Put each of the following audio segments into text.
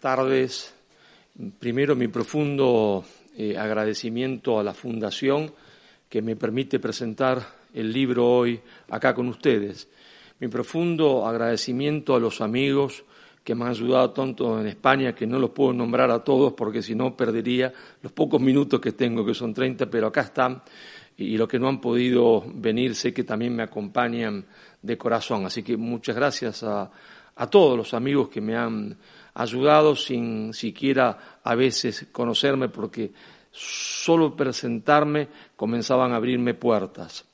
tardes. Primero, mi profundo eh, agradecimiento a la Fundación que me permite presentar el libro hoy acá con ustedes. Mi profundo agradecimiento a los amigos que me han ayudado tanto en España que no los puedo nombrar a todos porque si no perdería los pocos minutos que tengo, que son 30, pero acá están y los que no han podido venir sé que también me acompañan de corazón. Así que muchas gracias a, a todos los amigos que me han ayudado sin siquiera a veces conocerme porque solo presentarme comenzaban a abrirme puertas.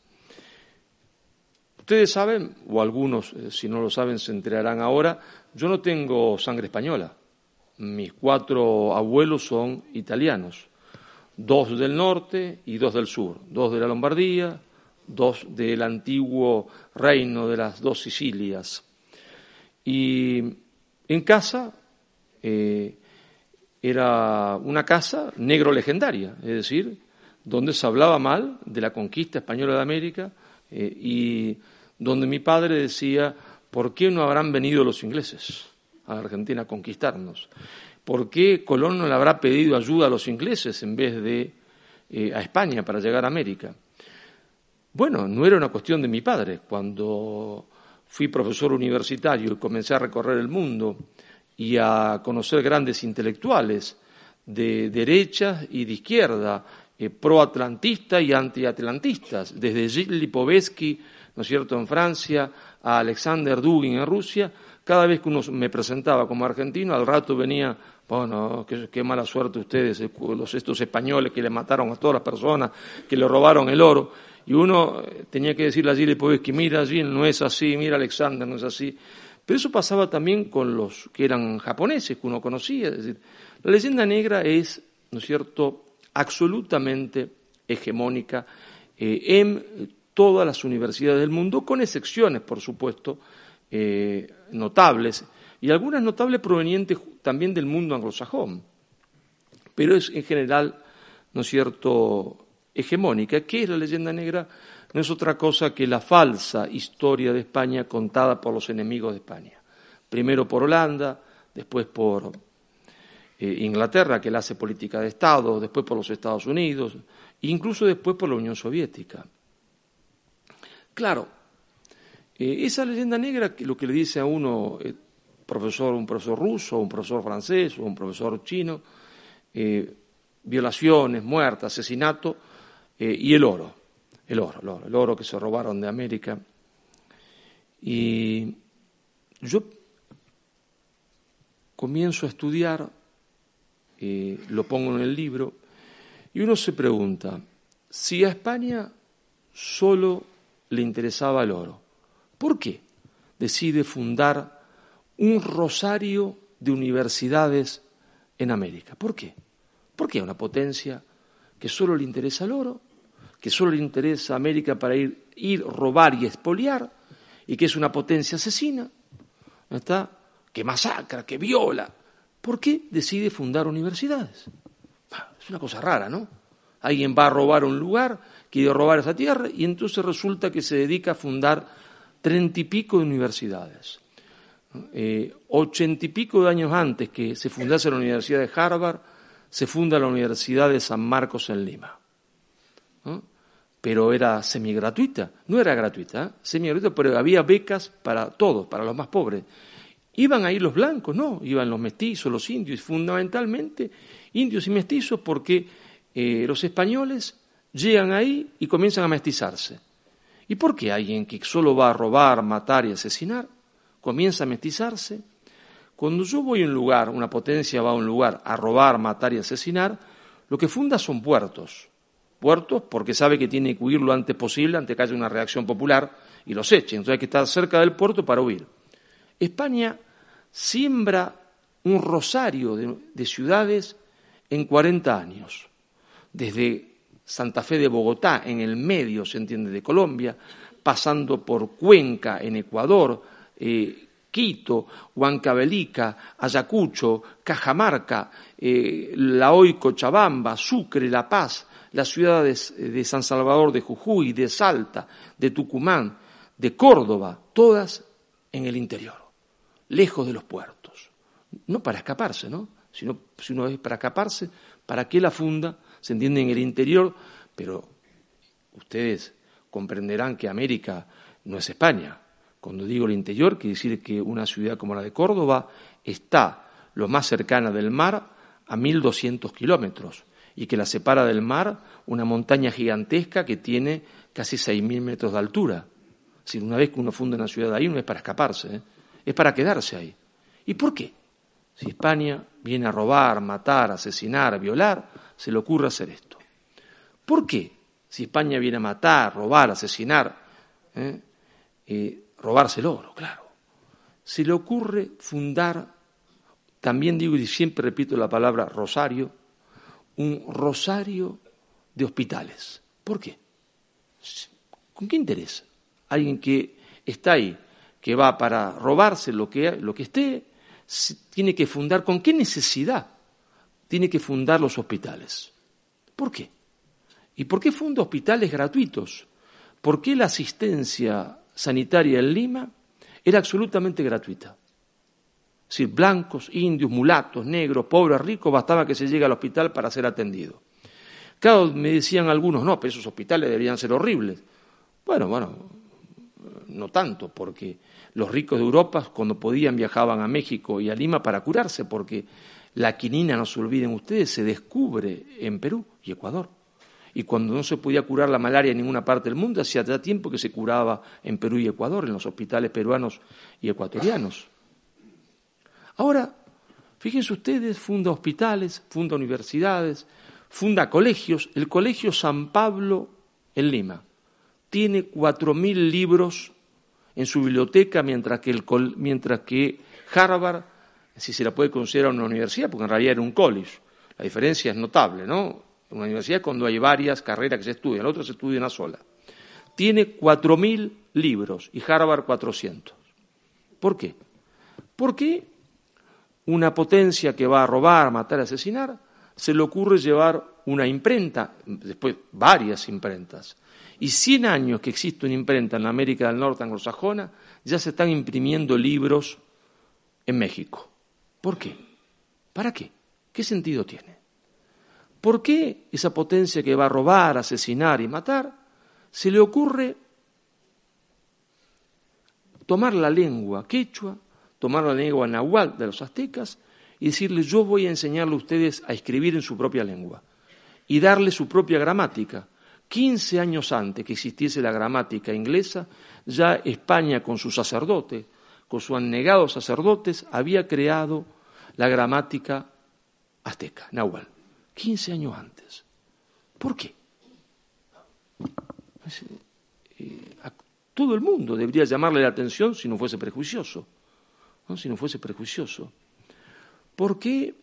Ustedes saben, o algunos, eh, si no lo saben, se enterarán ahora, yo no tengo sangre española. Mis cuatro abuelos son italianos, dos del norte y dos del sur, dos de la Lombardía, dos del antiguo reino de las dos Sicilias. Y en casa eh, era una casa negro legendaria, es decir, donde se hablaba mal de la conquista española de América eh, y donde mi padre decía, ¿por qué no habrán venido los ingleses a Argentina a conquistarnos? ¿Por qué Colón no le habrá pedido ayuda a los ingleses en vez de eh, a España para llegar a América? Bueno, no era una cuestión de mi padre. Cuando fui profesor universitario y comencé a recorrer el mundo y a conocer grandes intelectuales de derecha y de izquierda, eh, proatlantistas y antiatlantistas, desde Gilles Lipovetsky, ¿no es cierto?, en Francia, a Alexander Dugin en Rusia, cada vez que uno me presentaba como argentino, al rato venía, bueno, qué, mala suerte ustedes, eh, los, estos españoles que le mataron a todas las personas, que le robaron el oro, y uno eh, tenía que decirle a Gilles Lipovetsky, mira Gilles, no es así, mira Alexander, no es así. Pero eso pasaba también con los que eran japoneses, que uno conocía. Es decir, la leyenda negra es, ¿no es cierto?, absolutamente hegemónica eh, en todas las universidades del mundo, con excepciones, por supuesto, eh, notables, y algunas notables provenientes también del mundo anglosajón. Pero es en general, ¿no es cierto?, hegemónica. ¿Qué es la leyenda negra? No es otra cosa que la falsa historia de España contada por los enemigos de España. Primero por Holanda, después por eh, Inglaterra, que la hace política de Estado, después por los Estados Unidos, incluso después por la Unión Soviética. Claro, eh, esa leyenda negra, lo que le dice a uno, eh, profesor, un profesor ruso, un profesor francés o un profesor chino, violaciones, muertes, asesinato y el oro el oro, el oro, que se robaron de América. Y yo comienzo a estudiar, eh, lo pongo en el libro, y uno se pregunta, si a España solo le interesaba el oro, ¿por qué decide fundar un rosario de universidades en América? ¿Por qué? ¿Por qué una potencia que solo le interesa el oro que solo le interesa a América para ir, ir, robar y expoliar, y que es una potencia asesina, ¿está? que masacra, que viola. ¿Por qué decide fundar universidades? Ah, es una cosa rara, ¿no? Alguien va a robar un lugar, quiere robar esa tierra, y entonces resulta que se dedica a fundar treinta y pico de universidades. Eh, ochenta y pico de años antes que se fundase la Universidad de Harvard, se funda la Universidad de San Marcos en Lima pero era semigratuita, no era gratuita, ¿eh? semigratuita, pero había becas para todos, para los más pobres. ¿Iban a ir los blancos? No, iban los mestizos, los indios, fundamentalmente indios y mestizos porque eh, los españoles llegan ahí y comienzan a mestizarse. ¿Y por qué alguien que solo va a robar, matar y asesinar comienza a mestizarse? Cuando yo voy a un lugar, una potencia va a un lugar a robar, matar y asesinar, lo que funda son puertos puertos porque sabe que tiene que huir lo antes posible ante que haya una reacción popular y los eche. Entonces hay que estar cerca del puerto para huir. España siembra un rosario de, ciudades en 40 años, desde Santa Fe de Bogotá, en el medio, se entiende, de Colombia, pasando por Cuenca, en Ecuador, eh, Quito, Huancavelica, Ayacucho, Cajamarca, eh, La Hoy, Cochabamba, Sucre, La Paz, las ciudades de San Salvador, de Jujuy, de Salta, de Tucumán, de Córdoba, todas en el interior, lejos de los puertos. no para escaparse, ¿no? Sino, si uno es para escaparse, ¿para qué la funda? Se entiende en el interior, pero ustedes comprenderán que América no es España. Cuando digo el interior, quiere decir que una ciudad como la de Córdoba está lo más cercana del mar a 1.200 kilómetros y que la separa del mar una montaña gigantesca que tiene casi 6.000 metros de altura. Si una vez que uno funda una ciudad ahí no es para escaparse, ¿eh? es para quedarse ahí. ¿Y por qué? Si España viene a robar, matar, asesinar, violar, se le ocurre hacer esto. ¿Por qué? Si España viene a matar, robar, asesinar, ¿eh? eh robarse el oro, claro. Se le ocurre fundar, también digo y siempre repito la palabra rosario, un rosario de hospitales. ¿Por qué? ¿Con qué interés? Alguien que está ahí, que va para robarse lo que, lo que esté, tiene que fundar, ¿con qué necesidad tiene que fundar los hospitales? ¿Por qué? ¿Y por qué funda hospitales gratuitos? ¿Por qué la asistencia sanitaria en Lima era absolutamente gratuita? Decir, blancos, indios, mulatos, negros, pobres, ricos, bastaba que se llegue al hospital para ser atendido. Claro, me decían algunos, no, pero esos hospitales deberían ser horribles. Bueno, bueno, no tanto, porque los ricos de Europa, cuando podían, viajaban a México y a Lima para curarse, porque la quinina, no se olviden ustedes, se descubre en Perú y Ecuador. Y cuando no se podía curar la malaria en ninguna parte del mundo, hacía ya tiempo que se curaba en Perú y Ecuador, en los hospitales peruanos y ecuatorianos. Ahora, fíjense ustedes, funda hospitales, funda universidades, funda colegios. El Colegio San Pablo en Lima tiene cuatro mil libros en su biblioteca, mientras que, el, mientras que Harvard, si se la puede considerar una universidad, porque en realidad era un college. La diferencia es notable, ¿no? Una universidad cuando hay varias carreras que se estudian, la otra se estudia una sola. Tiene cuatro mil libros y Harvard 400. ¿Por qué? Porque una potencia que va a robar, matar, asesinar, se le ocurre llevar una imprenta, después varias imprentas. Y 100 años que existe una imprenta en la América del Norte anglosajona, ya se están imprimiendo libros en México. ¿Por qué? ¿Para qué? ¿Qué sentido tiene? ¿Por qué esa potencia que va a robar, asesinar y matar, se le ocurre tomar la lengua quechua tomar la lengua nahual de los aztecas y decirles yo voy a enseñarle a ustedes a escribir en su propia lengua y darle su propia gramática. Quince años antes que existiese la gramática inglesa, ya España con su sacerdote, con sus anegados sacerdotes, había creado la gramática azteca, nahual. Quince años antes. ¿Por qué? Eh, a todo el mundo debería llamarle la atención si no fuese prejuicioso si no fuese prejuicioso. ¿Por qué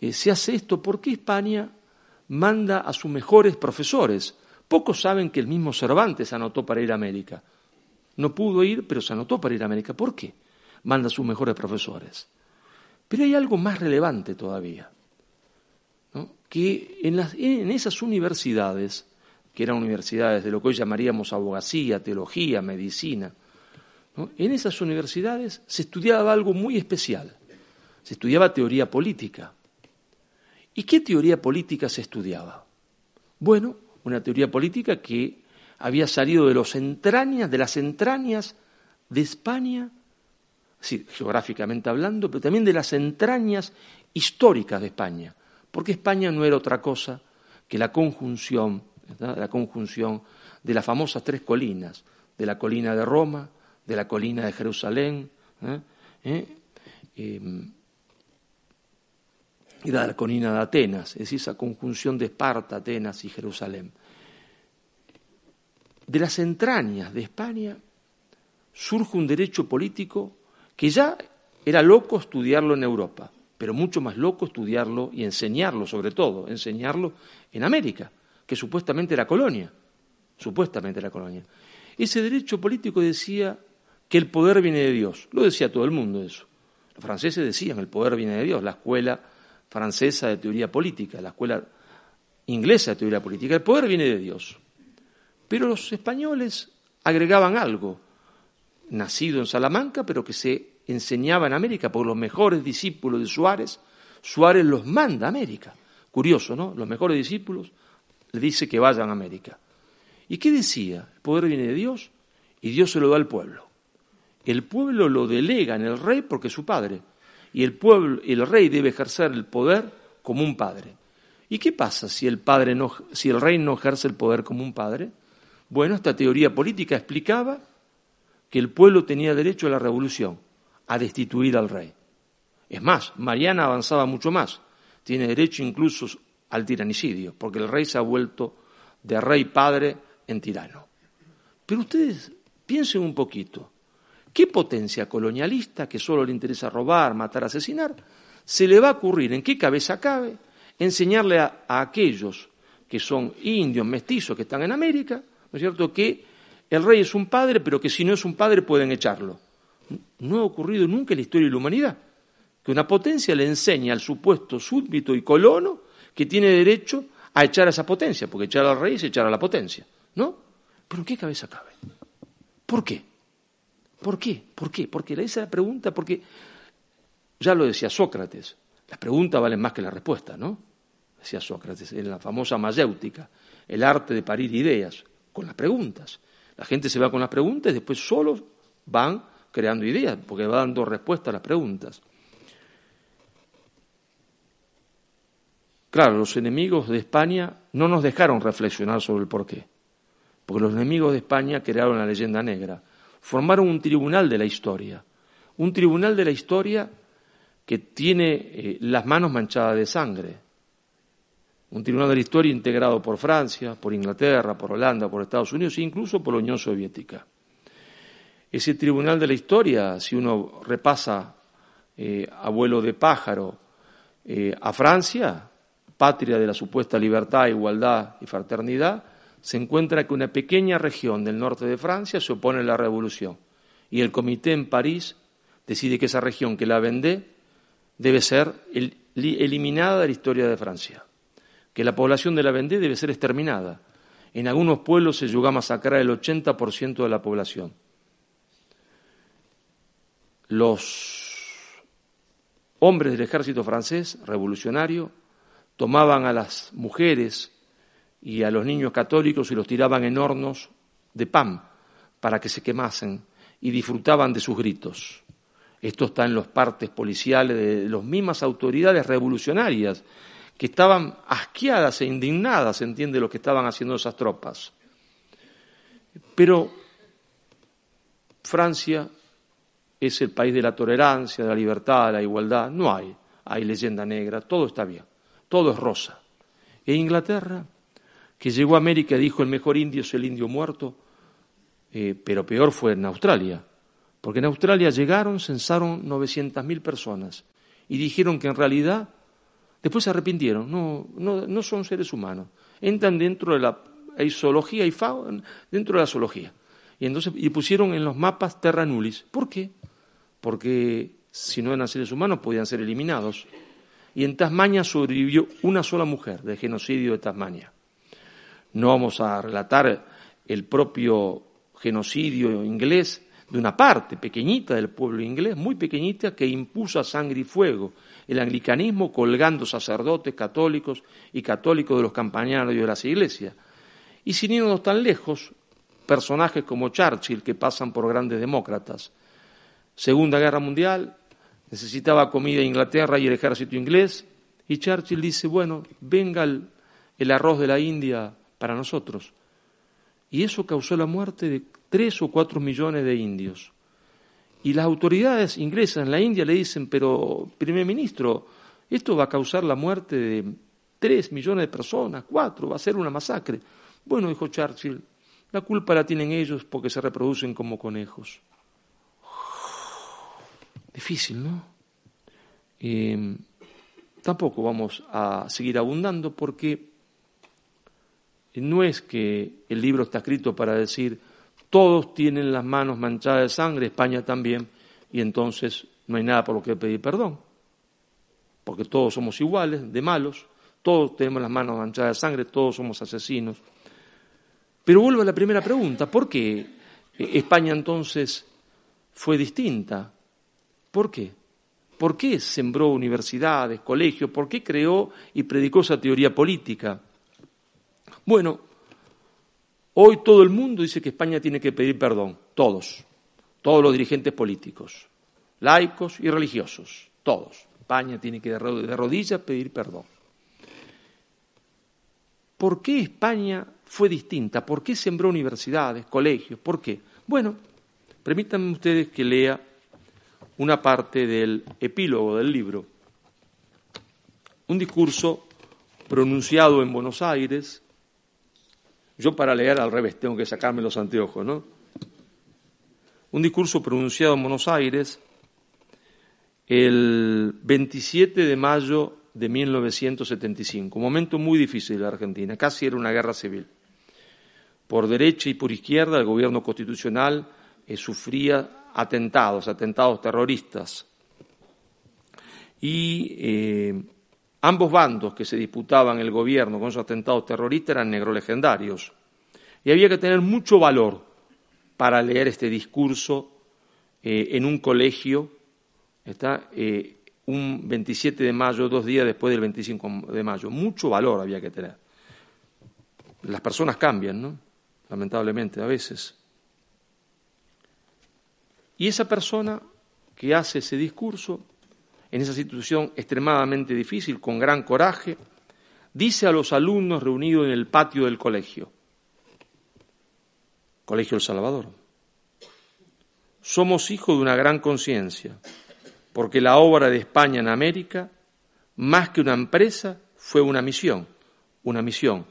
eh, se hace esto? ¿Por qué España manda a sus mejores profesores? Pocos saben que el mismo Cervantes se anotó para ir a América. No pudo ir, pero se anotó para ir a América. ¿Por qué? Manda a sus mejores profesores. Pero hay algo más relevante todavía, que en esas universidades, que eran universidades de lo que hoy llamaríamos abogacía, teología, medicina, en esas universidades se estudiaba algo muy especial. Se estudiaba teoría política. ¿Y qué teoría política se estudiaba? Bueno, una teoría política que había salido de los entrañas, de las entrañas de España, geográficamente hablando, pero también de las entrañas históricas de España, porque España no era otra cosa que la conjunción, la conjunción de las famosas tres colinas, de la colina de Roma, de la colina de Jerusalén, ¿eh? ¿Eh? Y de la colina de Atenas, es decir, esa conjunción de Esparta, Atenas y Jerusalén. De las entrañas de España surge un derecho político que ya era loco estudiarlo en Europa, pero mucho más loco estudiarlo y enseñarlo, sobre todo, enseñarlo en América, que supuestamente era colonia, supuestamente era colonia. Ese derecho político decía que el poder viene de Dios. Lo decía todo el mundo eso. Los franceses decían el poder viene de Dios, la escuela francesa de teoría política, la escuela inglesa de teoría política, el poder viene de Dios. Pero los españoles agregaban algo, nacido en Salamanca, pero que se enseñaba en América, porque los mejores discípulos de Suárez, Suárez los manda a América. Curioso, ¿no? Los mejores discípulos le dice que vayan a América. ¿Y qué decía? El poder viene de Dios y Dios se lo da al pueblo. El pueblo lo delega en el rey porque es su padre. Y el pueblo, el rey debe ejercer el poder como un padre. ¿Y qué pasa si el, padre no, si el rey no ejerce el poder como un padre? Bueno, esta teoría política explicaba que el pueblo tenía derecho a la revolución, a destituir al rey. Es más, Mariana avanzaba mucho más. Tiene derecho incluso al tiranicidio, porque el rey se ha vuelto de rey padre en tirano. Pero ustedes piensen un poquito. ¿Qué potencia colonialista que solo le interesa robar, matar, asesinar, se le va a ocurrir, en qué cabeza cabe, enseñarle a, aquellos que son indios, mestizos, que están en América, ¿no es cierto?, que el rey es un padre, pero que si no es un padre pueden echarlo. No ha ocurrido nunca en la historia de la humanidad que una potencia le enseña al supuesto súbdito y colono que tiene derecho a echar a esa potencia, porque echar al rey es echar a la potencia, ¿no? Pero ¿en qué cabeza cabe? ¿Por qué? ¿Por qué? ¿Por qué? Porque esa es la pregunta, porque ya lo decía Sócrates, las preguntas valen más que la respuesta, ¿no? Decía Sócrates, en la famosa mayéutica, el arte de parir ideas, con las preguntas. La gente se va con las preguntas y después solo van creando ideas, porque va dando respuesta a las preguntas. Claro, los enemigos de España no nos dejaron reflexionar sobre el porqué, porque los enemigos de España crearon la leyenda negra, formaron un tribunal de la historia, un tribunal de la historia que tiene eh, las manos manchadas de sangre. Un tribunal de la historia integrado por Francia, por Inglaterra, por Holanda, por Estados Unidos e incluso por la Unión Soviética. Ese tribunal de la historia, si uno repasa eh, abuelo de pájaro eh, a Francia, patria de la supuesta libertad, igualdad y fraternidad, se encuentra que una pequeña región del norte de Francia se opone a la revolución y el comité en París decide que esa región que la vende debe ser eliminada de la historia de Francia, que la población de la Vendée debe ser exterminada. En algunos pueblos se llegó a masacrar el 80% de la población. Los hombres del ejército francés revolucionario tomaban a las mujeres y a los niños católicos y los tiraban en hornos de pan para que se quemasen y disfrutaban de sus gritos. Esto está en los partes policiales de las mismas autoridades revolucionarias que estaban asqueadas e indignadas, entiende lo que estaban haciendo esas tropas. Pero Francia es el país de la tolerancia, de la libertad, de la igualdad. No hay, hay leyenda negra, todo está bien, todo es rosa. E Inglaterra, que llegó a América dijo el mejor indio es el indio muerto, eh, pero peor fue en Australia porque en Australia llegaron, censaron 900.000 personas y dijeron que en realidad, después se arrepintieron, no, no, no son seres humanos, entran dentro de la zoología y fauna, dentro de la zoología. Y entonces y pusieron en los mapas terra nullis. ¿Por qué? Porque si no eran seres humanos podían ser eliminados. Y en Tasmania sobrevivió una sola mujer del genocidio de Tasmania. No vamos a relatar el propio genocidio inglés, de una parte pequeñita del pueblo inglés, muy pequeñita, que impuso a sangre y fuego el anglicanismo colgando sacerdotes católicos y católicos de los campañarios de las iglesias. Y sin irnos tan lejos, personajes como Churchill, que pasan por grandes demócratas. Segunda Guerra Mundial, necesitaba comida Inglaterra y el ejército inglés, y Churchill dice, bueno, venga el arroz de la India para nosotros. Y eso causó la muerte de tres o cuatro millones de indios. Y las autoridades inglesas en la India le dicen, pero, primer ministro, esto va a causar la muerte de tres millones de personas, cuatro, va a ser una masacre. Bueno, dijo Churchill, la culpa la tienen ellos porque se reproducen como conejos. Difícil, ¿no? Eh, tampoco vamos a seguir abundando porque no es que el libro está escrito para decir todos tienen las manos manchadas de sangre, España también, y entonces no hay nada por lo que pedir perdón, porque todos somos iguales, de malos, todos tenemos las manos manchadas de sangre, todos somos asesinos. Pero vuelvo a la primera pregunta, ¿por qué España entonces fue distinta? ¿Por qué? ¿Por qué sembró universidades, colegios? ¿Por qué creó y predicó esa teoría política? Bueno, hoy todo el mundo dice que España tiene que pedir perdón, todos, todos los dirigentes políticos, laicos y religiosos, todos. España tiene que de rodillas pedir perdón. ¿Por qué España fue distinta? ¿Por qué sembró universidades, colegios? ¿Por qué? Bueno, permítanme ustedes que lea una parte del epílogo del libro. Un discurso pronunciado en Buenos Aires. Yo para leer al revés tengo que sacarme los anteojos, ¿no? Un discurso pronunciado en Buenos Aires el 27 de mayo de 1975, un momento muy difícil de la Argentina, casi era una guerra civil. Por derecha y por izquierda el gobierno constitucional eh, sufría atentados, atentados terroristas. Y eh, ambos bandos que se disputaban el gobierno con esos atentados terroristas eran negros legendarios. Y había que tener mucho valor para leer este discurso eh, en un colegio, está, un 27 de mayo, dos días después del 25 de mayo. Mucho valor había que tener. Las personas cambian, ¿no? Lamentablemente, a veces. Y esa persona que hace ese discurso, en esa situación extremadamente difícil, con gran coraje, dice a los alumnos reunidos en el patio del colegio, Colegio El Salvador, somos hijos de una gran conciencia porque la obra de España en América, más que una empresa, fue una misión, una misión.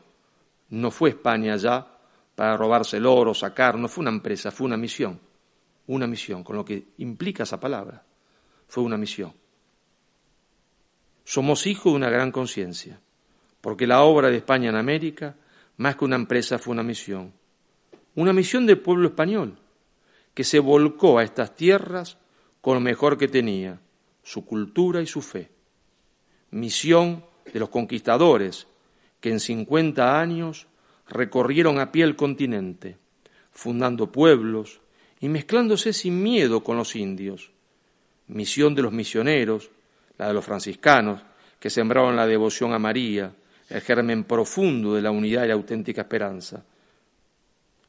No fue España allá para robarse el oro, sacar, no fue una empresa, fue una misión, una misión, con lo que implica esa palabra, fue una misión. Somos hijos de una gran conciencia, porque la obra de España en América, más que una empresa, fue una misión. Una misión del pueblo español, que se volcó a estas tierras con lo mejor que tenía, su cultura y su fe. Misión de los conquistadores que en 50 años recorrieron a pie el continente, fundando pueblos y mezclándose sin miedo con los indios. Misión de los misioneros, la de los franciscanos, que sembraron la devoción a María, el germen profundo de la unidad y la auténtica esperanza.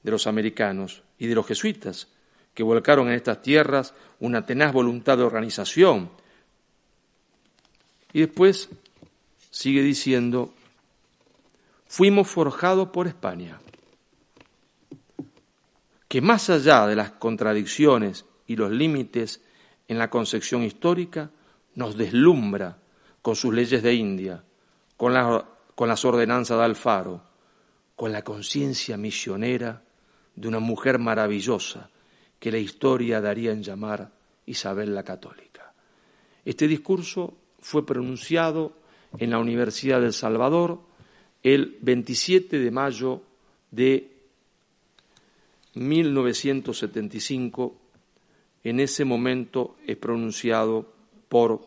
De los americanos y de los jesuitas, que volcaron en estas tierras una tenaz voluntad de organización. Y después sigue diciendo, fuimos forjados por España, que más allá de las contradicciones y los límites en la concepción histórica, nos deslumbra con sus leyes de India, con, las ordenanzas de Alfaro, con la conciencia misionera de una mujer maravillosa, que la historia daría en llamar Isabel la Católica. Este discurso fue pronunciado en la Universidad del Salvador el 27 de mayo de 1975. En ese momento es pronunciado por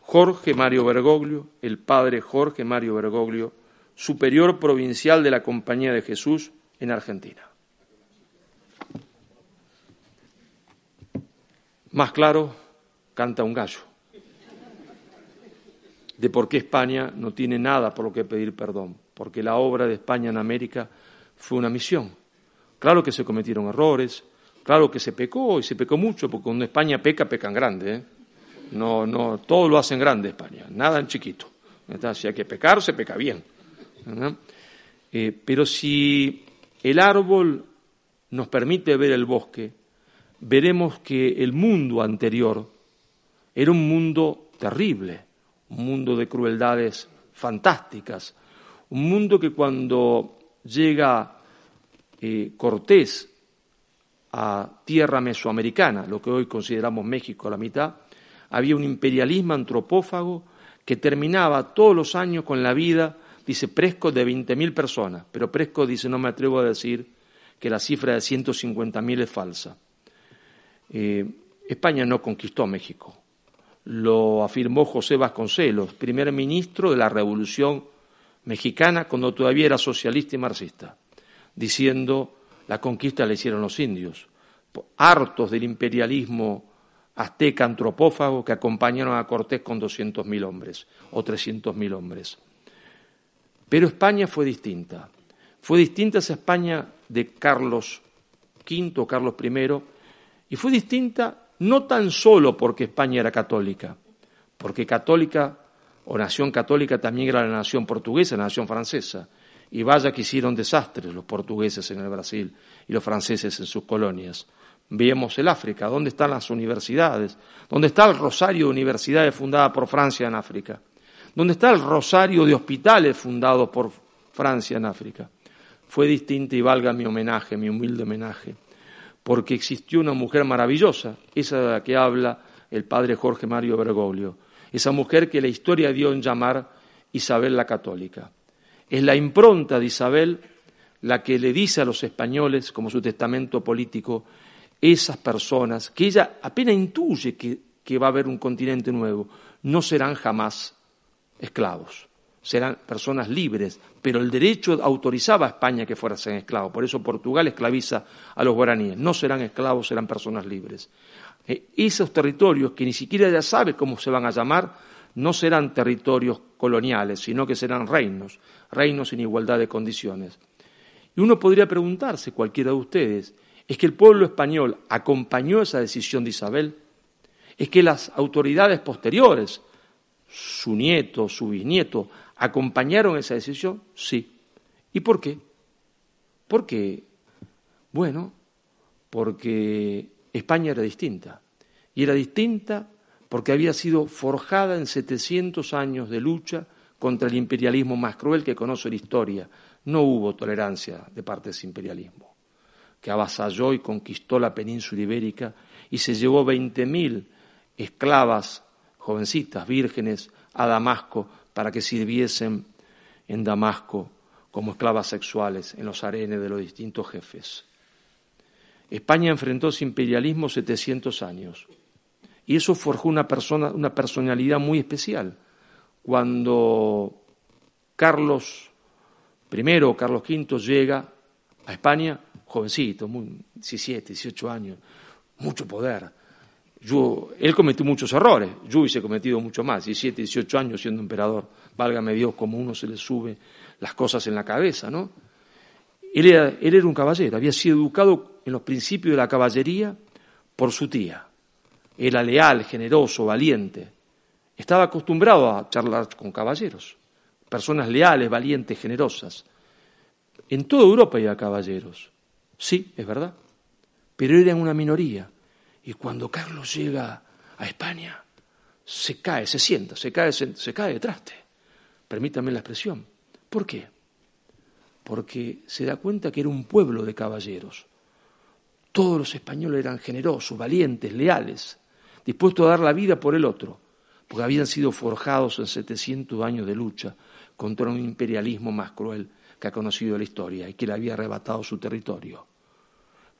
Jorge Mario Bergoglio, el padre Jorge Mario Bergoglio, superior provincial de la Compañía de Jesús en Argentina. Más claro, canta un gallo. De por qué España no tiene nada por lo que pedir perdón. Porque la obra de España en América fue una misión. Claro que se cometieron errores, claro que se pecó y se pecó mucho, porque cuando España peca, pecan grande. ¿eh? No, no, todo lo hacen grande España, nada en chiquito. Si hay que pecar, se peca bien. Eh, pero si el árbol nos permite ver el bosque, veremos que el mundo anterior era un mundo terrible, un mundo de crueldades fantásticas, un mundo que cuando llega eh, Cortés a tierra mesoamericana, lo que hoy consideramos México a la mitad, había un imperialismo antropófago que terminaba todos los años con la vida, dice Presco, de 20.000 personas, pero Presco dice, no me atrevo a decir que la cifra de 150.000 es falsa. Eh, España no conquistó México. Lo afirmó José Vasconcelos, primer ministro de la Revolución Mexicana cuando todavía era socialista y marxista, diciendo la conquista la hicieron los indios. hartos del imperialismo azteca antropófago que acompañaron a Cortés con 200.000 hombres o 300.000 hombres. Pero España fue distinta. Fue distinta esa España de Carlos V Carlos I y fue distinta no tan solo porque España era católica, porque católica o nación católica también era la nación portuguesa, la nación francesa. Y vaya que hicieron desastres los portugueses en el Brasil y los franceses en sus colonias. Veamos el África, ¿dónde están las universidades? ¿Dónde está el rosario de universidades fundada por Francia en África? ¿Dónde está el rosario de hospitales fundados por Francia en África? Fue distinta y valga mi homenaje, mi humilde homenaje, porque existió una mujer maravillosa, esa de la que habla el padre Jorge Mario Bergoglio, esa mujer que la historia dio en llamar Isabel la Católica. Es la impronta de Isabel la que le dice a los españoles, como su testamento político, esas personas que ella apenas intuye que, va a haber un continente nuevo, no serán jamás esclavos, serán personas libres, pero el derecho autorizaba a España que fueran esclavos, por eso Portugal esclaviza a los guaraníes, no serán esclavos, serán personas libres. Eh, esos territorios que ni siquiera ya sabe cómo se van a llamar, no serán territorios coloniales, sino que serán reinos, reinos en igualdad de condiciones. Y uno podría preguntarse, cualquiera de ustedes, ¿es que el pueblo español acompañó esa decisión de Isabel? ¿Es que las autoridades posteriores, su nieto, su bisnieto, acompañaron esa decisión? Sí. ¿Y por qué? Porque, bueno, porque España era distinta. Y era distinta porque había sido forjada en 700 años de lucha contra el imperialismo más cruel que conoce la historia. No hubo tolerancia de parte de ese imperialismo, que avasalló y conquistó la península ibérica y se llevó 20.000 esclavas, jovencitas, vírgenes, a Damasco para que sirviesen en Damasco como esclavas sexuales en los arenes de los distintos jefes. España enfrentó ese imperialismo 700 años y eso forjó una, persona, una personalidad muy especial. Cuando Carlos I Carlos V llega a España, jovencito, muy, 17, 18 años, mucho poder. Él cometió muchos errores, yo hubiese cometido mucho más, 17, 18 años siendo emperador. Válgame Dios, como uno se le sube las cosas en la cabeza, ¿no? Él era, un caballero, había sido educado en los principios de la caballería por su tía. Era leal, generoso, valiente. Estaba acostumbrado a charlar con caballeros, personas leales, valientes, generosas. En toda Europa había caballeros. Sí, es verdad. Pero eran una minoría. Y cuando Carlos llega a España, se cae, se sienta, se cae, se, se cae de traste. Permítanme la expresión. ¿Por qué? porque se da cuenta que era un pueblo de caballeros. Todos los españoles eran generosos, valientes, leales, dispuestos a dar la vida por el otro, porque habían sido forjados en 700 años de lucha contra un imperialismo más cruel que ha conocido la historia y que le había arrebatado su territorio.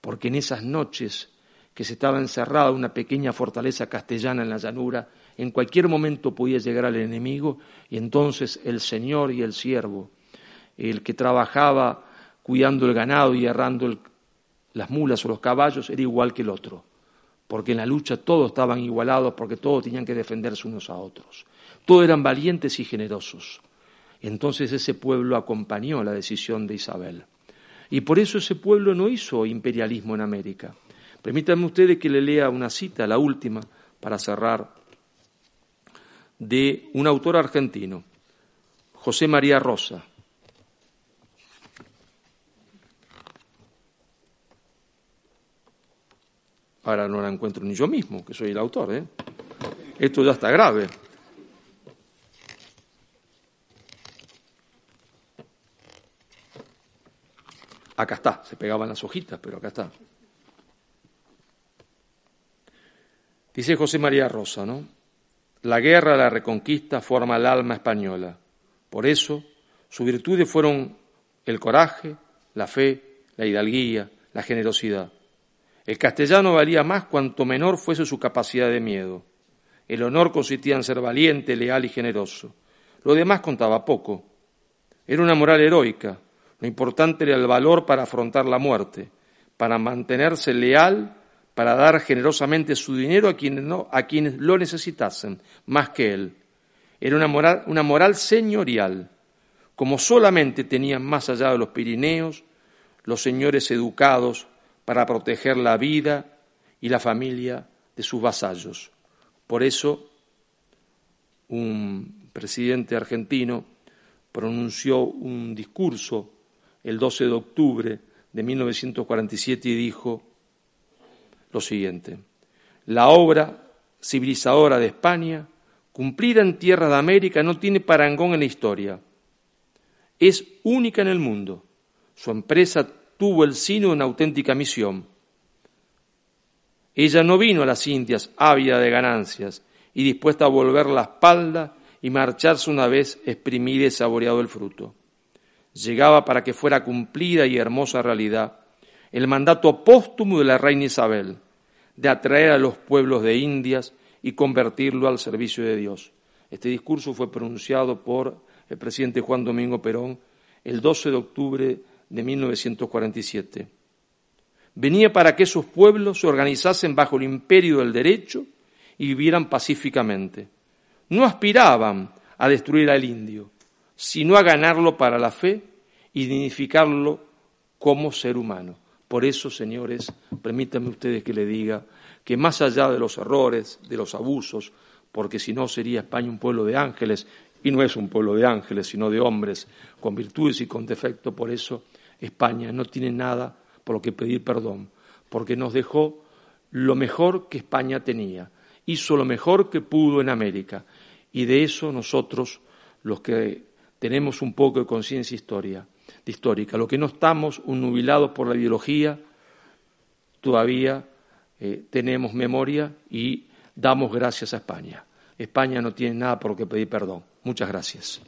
Porque en esas noches que se estaba encerrada una pequeña fortaleza castellana en la llanura, en cualquier momento podía llegar al enemigo y entonces el Señor y el siervo, el que trabajaba cuidando el ganado y errando las mulas o los caballos era igual que el otro, porque en la lucha todos estaban igualados, porque todos tenían que defenderse unos a otros. Todos eran valientes y generosos. Entonces ese pueblo acompañó la decisión de Isabel. Y por eso ese pueblo no hizo imperialismo en América. Permítanme ustedes que le lea una cita, la última, para cerrar, de un autor argentino, José María Rosa, Ahora no la encuentro ni yo mismo, que soy el autor. ¿eh? Esto ya está grave. Acá está, se pegaban las hojitas, pero acá está. Dice José María Rosa, ¿no? La guerra, la reconquista forma el alma española. Por eso, sus virtudes fueron el coraje, la fe, la hidalguía, la generosidad. El castellano valía más cuanto menor fuese su capacidad de miedo. El honor consistía en ser valiente, leal y generoso. Lo demás contaba poco. Era una moral heroica. Lo importante era el valor para afrontar la muerte, para mantenerse leal para dar generosamente su dinero a quienes, lo necesitasen, más que él. Era una moral, una moral señorial, como solamente tenían más allá de los Pirineos los señores educados para proteger la vida y la familia de sus vasallos. Por eso, un presidente argentino pronunció un discurso el 12 de octubre de 1947 y dijo lo siguiente, la obra civilizadora de España, cumplida en tierra de América, no tiene parangón en la historia. Es única en el mundo. Su empresa tuvo el sino una auténtica misión. Ella no vino a las Indias ávida de ganancias y dispuesta a volver la espalda y marcharse una vez exprimido y saboreado el fruto. Llegaba para que fuera cumplida y hermosa realidad el mandato póstumo de la reina Isabel de atraer a los pueblos de Indias y convertirlo al servicio de Dios. Este discurso fue pronunciado por el presidente Juan Domingo Perón el 12 de octubre de 1947. Venía para que esos pueblos se organizasen bajo el imperio del derecho y vivieran pacíficamente no aspiraban a destruir al indio, sino a ganarlo para la fe y dignificarlo como ser humano. Por eso, señores, permítanme ustedes que le diga que más allá de los errores, de los abusos, porque si no sería España un pueblo de ángeles, y no es un pueblo de ángeles, sino de hombres con virtudes y con defectos, por eso España no tiene nada por lo que pedir perdón, porque nos dejó lo mejor que España tenía, hizo lo mejor que pudo en América, y de eso nosotros, los que tenemos un poco de conciencia historia, histórica, los que no estamos nubilados por la ideología, todavía eh, tenemos memoria y damos gracias a España. España no tiene nada por lo que pedir perdón. Muchas gracias.